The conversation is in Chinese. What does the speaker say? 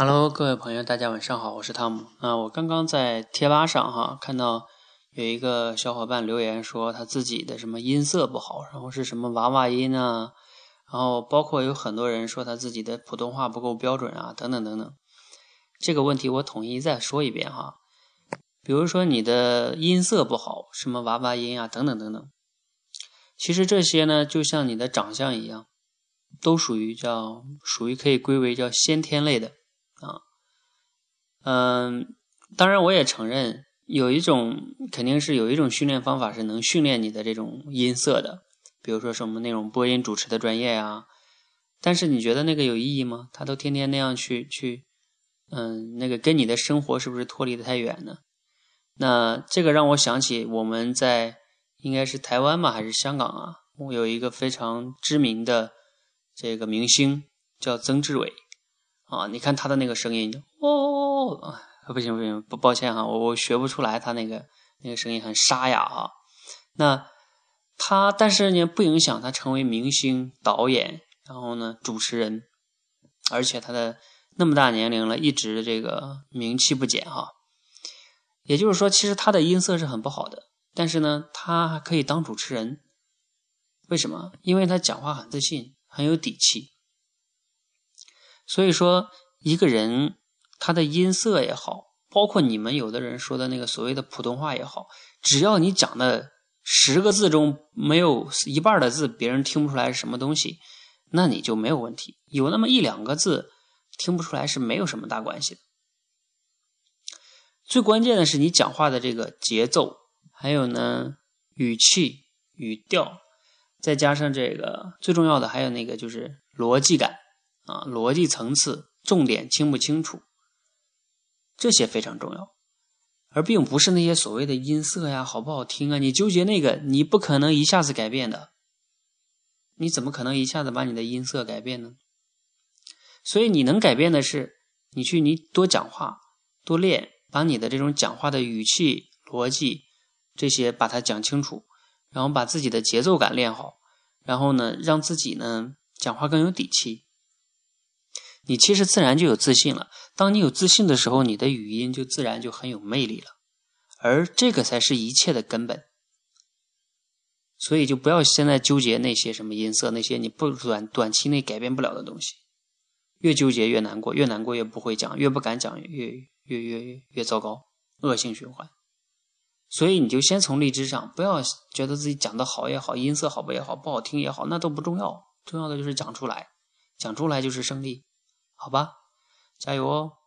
Hello，各位朋友，大家晚上好，我是汤姆。啊，我刚刚在贴吧上哈看到有一个小伙伴留言说他自己的什么音色不好，然后是什么娃娃音啊，然后包括有很多人说他自己的普通话不够标准啊，等等等等。这个问题我统一再说一遍哈。比如说你的音色不好，什么娃娃音啊，等等等等。其实这些呢，就像你的长相一样，都属于叫属于可以归为叫先天类的。啊，嗯，当然我也承认，有一种肯定是有一种训练方法是能训练你的这种音色的，比如说什么那种播音主持的专业呀。但是你觉得那个有意义吗？他都天天那样去去，嗯，那个跟你的生活是不是脱离的太远呢？那这个让我想起我们在应该是台湾吧，还是香港啊？我有一个非常知名的这个明星叫曾志伟。啊，你看他的那个声音，哦，不行不行，不抱歉哈，我我学不出来他那个那个声音很沙哑哈。那他，但是呢，不影响他成为明星、导演，然后呢，主持人，而且他的那么大年龄了，一直这个名气不减哈。也就是说，其实他的音色是很不好的，但是呢，他还可以当主持人。为什么？因为他讲话很自信，很有底气。所以说，一个人他的音色也好，包括你们有的人说的那个所谓的普通话也好，只要你讲的十个字中没有一半的字别人听不出来是什么东西，那你就没有问题。有那么一两个字听不出来是没有什么大关系的。最关键的是你讲话的这个节奏，还有呢语气、语调，再加上这个最重要的还有那个就是逻辑感。啊，逻辑层次重点清不清楚，这些非常重要，而并不是那些所谓的音色呀，好不好听啊？你纠结那个，你不可能一下子改变的。你怎么可能一下子把你的音色改变呢？所以你能改变的是，你去你多讲话，多练，把你的这种讲话的语气、逻辑这些把它讲清楚，然后把自己的节奏感练好，然后呢，让自己呢讲话更有底气。你其实自然就有自信了。当你有自信的时候，你的语音就自然就很有魅力了，而这个才是一切的根本。所以就不要现在纠结那些什么音色，那些你不短短期内改变不了的东西。越纠结越难过，越难过越不会讲，越不敢讲越越越越越糟糕，恶性循环。所以你就先从荔枝上，不要觉得自己讲的好也好，音色好不也好，不好听也好，那都不重要，重要的就是讲出来，讲出来就是胜利。好吧，加油哦！